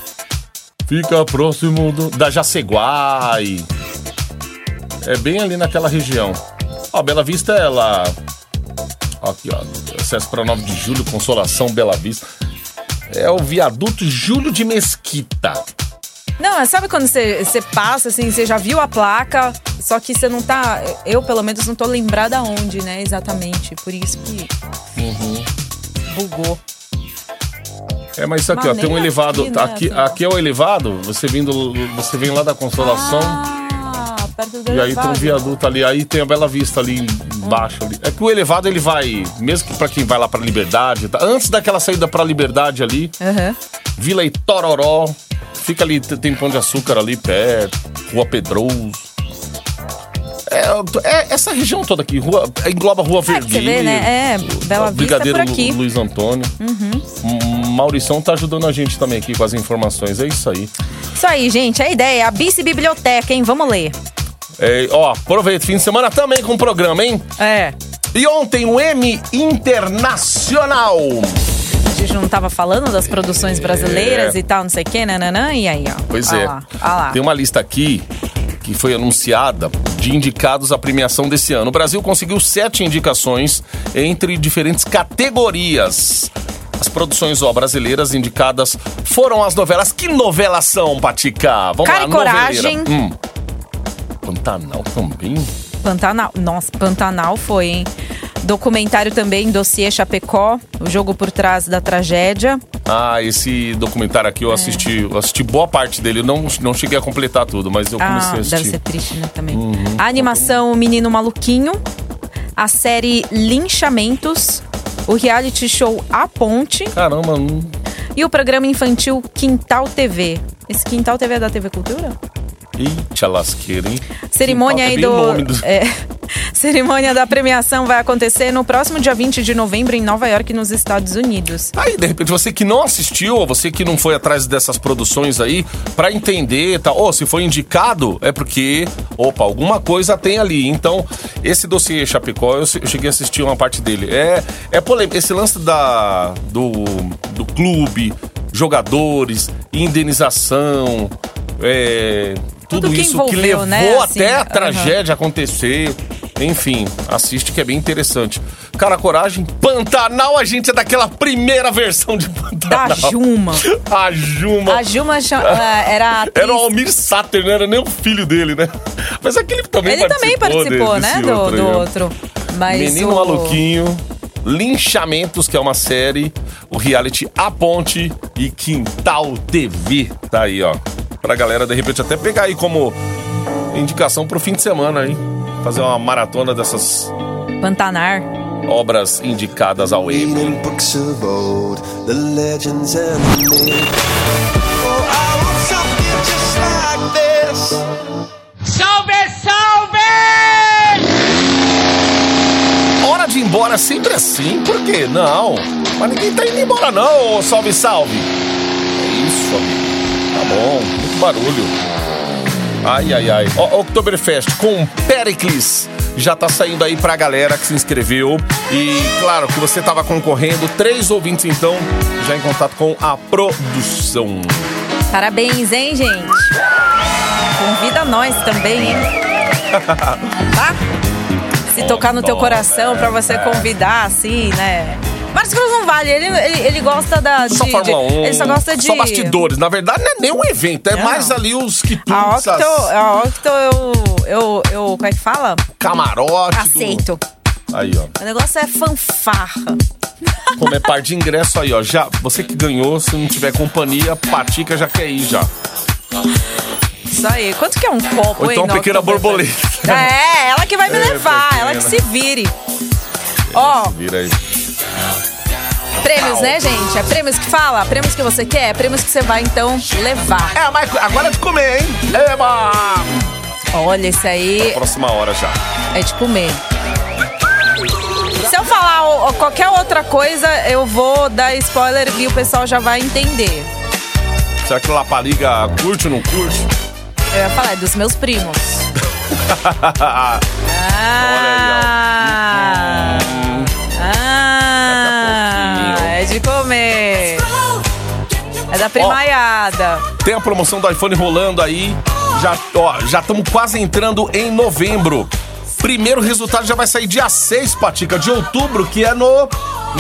[SPEAKER 3] Fica próximo do, da Jaceguai. É bem ali naquela região. Ó, Bela Vista, ela. Aqui, ó. Acesso para 9 de julho, Consolação, Bela Vista. É o viaduto Júlio de Mesquita.
[SPEAKER 4] Não, sabe quando você, você passa, assim, você já viu a placa, só que você não tá. Eu, pelo menos, não tô lembrada onde, né, exatamente. Por isso que. Bugou.
[SPEAKER 3] É, mas isso aqui,
[SPEAKER 4] Mas
[SPEAKER 3] ó, tem um elevado.
[SPEAKER 4] aqui, né,
[SPEAKER 3] Aqui, aqui é o elevado, você vindo. Você vem lá da Consolação.
[SPEAKER 4] Ah, perto do
[SPEAKER 3] E aí tem um viaduto ali, aí tem a Bela Vista ali embaixo. Ali. É que o elevado ele vai, mesmo que pra quem vai lá pra Liberdade, tá? antes daquela saída pra Liberdade ali,
[SPEAKER 4] Aham.
[SPEAKER 3] Vila Itororó, fica ali, tem Pão de Açúcar ali perto, Rua Pedroso. É, é essa região toda aqui, rua, engloba Rua
[SPEAKER 4] É, vê, né? É, Bela Vista é
[SPEAKER 3] Brigadeiro
[SPEAKER 4] por aqui. Uhum.
[SPEAKER 3] Lu- Luiz Antônio. M- Maurição tá ajudando a gente também aqui com as informações, é isso aí.
[SPEAKER 4] Isso aí, gente. A ideia é a Bici Biblioteca, hein? Vamos ler.
[SPEAKER 3] É, ó, aproveita, fim de semana também com o programa, hein?
[SPEAKER 4] É.
[SPEAKER 3] E ontem o M Internacional.
[SPEAKER 4] A gente não tava falando das produções brasileiras
[SPEAKER 3] É.
[SPEAKER 4] e tal, não sei o quê, nananã. E aí, ó.
[SPEAKER 3] Pois
[SPEAKER 4] Olha
[SPEAKER 3] é.
[SPEAKER 4] Lá, olha lá.
[SPEAKER 3] Tem uma lista aqui que foi anunciada de indicados à premiação desse ano. O Brasil conseguiu sete indicações entre diferentes categorias. As produções ó, brasileiras indicadas foram as novelas. Que novelas são, Patica? Vamos
[SPEAKER 4] Cara
[SPEAKER 3] lá,
[SPEAKER 4] e Coragem.
[SPEAKER 3] Hum. Pantanal também?
[SPEAKER 4] Pantanal. Nossa, Pantanal foi, hein? Documentário também, Dossiê Chapecó, o jogo por trás da tragédia.
[SPEAKER 3] Ah, esse documentário aqui eu assisti, eu assisti boa parte dele. Eu não, não cheguei a completar tudo, mas eu comecei
[SPEAKER 4] Ah,
[SPEAKER 3] a
[SPEAKER 4] deve
[SPEAKER 3] assistir.
[SPEAKER 4] ser triste, né, também. A animação O Menino Maluquinho, a série Linchamentos, o reality show A Ponte
[SPEAKER 3] Caramba, não...
[SPEAKER 4] e o programa infantil Quintal TV. Esse Quintal TV é da TV Cultura?
[SPEAKER 3] Eita lasqueira, hein?
[SPEAKER 4] Cerimônia aí do.
[SPEAKER 3] do-
[SPEAKER 4] é, cerimônia da premiação vai acontecer no próximo dia 20 de novembro em Nova York, nos Estados Unidos.
[SPEAKER 3] Aí, de repente, você que não assistiu, ou você que não foi atrás dessas produções aí, pra entender, tá? Ou se foi indicado, é porque, opa, alguma coisa tem ali. Então, esse dossiê Chapecó, eu, eu cheguei a assistir uma parte dele. É, é polêmico. Esse lance da, do, do clube, jogadores, indenização, é, tudo,
[SPEAKER 4] Tudo que
[SPEAKER 3] isso que levou
[SPEAKER 4] né, assim,
[SPEAKER 3] até a
[SPEAKER 4] aham.
[SPEAKER 3] tragédia acontecer. Enfim, assiste que é bem interessante. Cara, coragem, Pantanal, a gente é daquela primeira versão de
[SPEAKER 4] Da
[SPEAKER 3] Pantanal.
[SPEAKER 4] Juma.
[SPEAKER 3] A Juma.
[SPEAKER 4] A Juma ah, era atriz.
[SPEAKER 3] Era o Almir Sater, não era nem o filho dele, né? Mas aquele também
[SPEAKER 4] Ele também participou, né? Do,
[SPEAKER 3] outro
[SPEAKER 4] do
[SPEAKER 3] ó.
[SPEAKER 4] outro. Mas
[SPEAKER 3] Menino
[SPEAKER 4] o...
[SPEAKER 3] Maluquinho, Linchamentos, que é uma série, o reality A Ponte e Quintal TV. Tá aí, ó. Pra galera, de repente, até pegar aí como indicação pro fim de semana, hein? Fazer uma maratona dessas
[SPEAKER 4] Pantanar.
[SPEAKER 3] obras indicadas ao Emmy.
[SPEAKER 7] Oh, like this.
[SPEAKER 3] Hora de ir embora sempre assim, por quê? Não. Mas ninguém tá indo embora, não, ô salve, salve. É isso, amigo. Tá bom, barulho. Ai, ai, ai. Ó, Oktoberfest com Pericles. Já tá saindo aí pra galera que se inscreveu. E claro que você tava concorrendo. Três ouvintes, então, já em contato com a produção.
[SPEAKER 4] Parabéns, hein, gente? Convida nós também, hein? Tá? Se tocar no teu coração pra você convidar, assim, né? Marcos Cruz não vale, ele, ele, ele gosta da. De,
[SPEAKER 3] Só Fórmula
[SPEAKER 4] de-
[SPEAKER 3] 1.
[SPEAKER 4] Ele só gosta de.
[SPEAKER 3] Só bastidores. Na verdade, não é nem um evento, é
[SPEAKER 4] Não.
[SPEAKER 3] mais ali os que
[SPEAKER 4] A Octo, a Octo eu, eu, eu. Como é que fala?
[SPEAKER 3] camarote. do-
[SPEAKER 4] Aceito.
[SPEAKER 3] Aí, ó.
[SPEAKER 4] O negócio é fanfarra.
[SPEAKER 3] Como é par de ingresso aí, ó. Já, você que ganhou, se não tiver companhia, Patica já quer ir já.
[SPEAKER 4] Isso aí. Quanto que é um copo,
[SPEAKER 3] Ou então
[SPEAKER 4] hein,
[SPEAKER 3] pequena borboleta.
[SPEAKER 4] É, ela que vai me
[SPEAKER 3] É,
[SPEAKER 4] levar,
[SPEAKER 3] pequena.
[SPEAKER 4] ela que se vire. Ó,
[SPEAKER 3] Vira aí.
[SPEAKER 4] Prêmios, né, gente? É prêmios que fala, prêmios que você quer, prêmios que você vai, então, levar.
[SPEAKER 3] É, mas agora é de comer, hein? Eba!
[SPEAKER 4] Olha, esse aí
[SPEAKER 3] Próxima hora já.
[SPEAKER 4] é de comer. Se eu falar ó, qualquer outra coisa, eu vou dar spoiler e o pessoal já vai entender.
[SPEAKER 3] Será que Lapaliga curte ou não curte?
[SPEAKER 4] Eu ia falar, é dos meus primos. Ah!
[SPEAKER 3] Hum,
[SPEAKER 4] Ah!
[SPEAKER 3] Daqui
[SPEAKER 4] comer. É da primaiada.
[SPEAKER 3] Tem a promoção do iPhone rolando aí. Já, ó, já estamos quase entrando em novembro. Primeiro resultado já vai sair dia 6, Patica, de outubro, que é no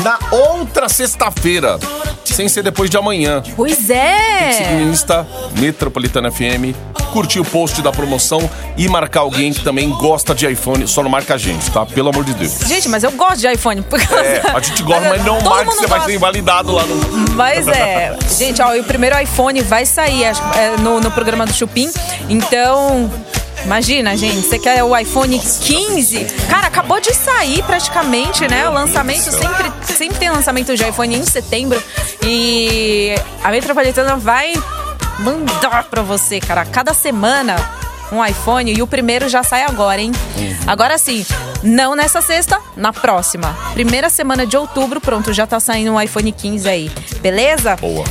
[SPEAKER 3] na outra sexta-feira. Sem ser depois de amanhã.
[SPEAKER 4] Pois
[SPEAKER 3] Seguir
[SPEAKER 4] é.
[SPEAKER 3] no Insta, Metropolitana FM, curtir o post da promoção e marcar alguém que também gosta de iPhone. Só não marca a gente, tá? Pelo amor de Deus.
[SPEAKER 4] Gente, mas eu gosto de iPhone.
[SPEAKER 3] É, a gente gosta, mas não
[SPEAKER 4] todo
[SPEAKER 3] marca, você vai
[SPEAKER 4] gosta.
[SPEAKER 3] ser invalidado lá no.
[SPEAKER 4] Mas é, gente, ó, e o primeiro iPhone vai sair acho, é, no, no programa do Chupim. Então, imagina, gente, você quer o iPhone 15? Cara, acabou de sair praticamente, né? O lançamento sempre, sempre tem lançamento de iPhone em setembro. E a Metropolitana vai mandar pra você, cara. Cada semana um iPhone e o primeiro já sai agora, hein? Agora sim, não nessa sexta, na próxima. Primeira semana de outubro, pronto, já tá saindo um iPhone 15 aí. Beleza?
[SPEAKER 3] Boa.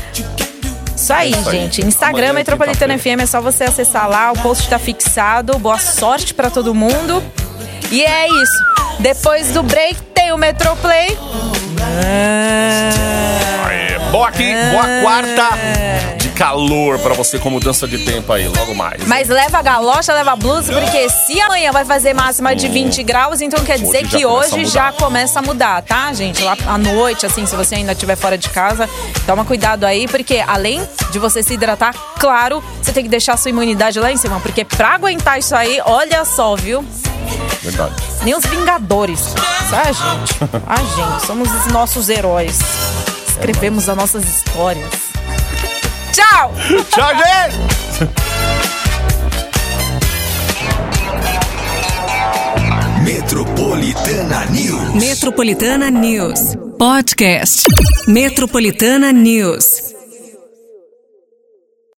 [SPEAKER 4] Isso aí,
[SPEAKER 3] É isso aí.
[SPEAKER 4] gente. Instagram
[SPEAKER 3] Amanhã,
[SPEAKER 4] Metropolitana. FM, é só você acessar lá, o post tá fixado. Boa sorte pra todo mundo. E é isso. Depois do break tem o Metroplay.
[SPEAKER 3] Aê, boa aqui, boa quarta de calor pra você com mudança de tempo aí, logo mais.
[SPEAKER 4] Mas leva a galocha, leva a blusa, porque se amanhã vai fazer máxima de 20 graus, então quer dizer
[SPEAKER 3] Hoje já
[SPEAKER 4] que
[SPEAKER 3] começa a
[SPEAKER 4] hoje
[SPEAKER 3] mudar.
[SPEAKER 4] já começa a mudar, tá, gente? Lá à noite, assim, se você ainda estiver fora de casa, toma cuidado aí, porque além de você se hidratar, claro, você tem que deixar a sua imunidade lá em cima, porque pra aguentar isso aí, olha só, viu?
[SPEAKER 3] Verdade.
[SPEAKER 4] Nem os Vingadores. Isso é gente. A gente. Somos os nossos heróis. Escrevemos as nossas histórias. Tchau!
[SPEAKER 3] Tchau, gente!
[SPEAKER 1] Metropolitana News.
[SPEAKER 2] Metropolitana News. Podcast. Metropolitana News.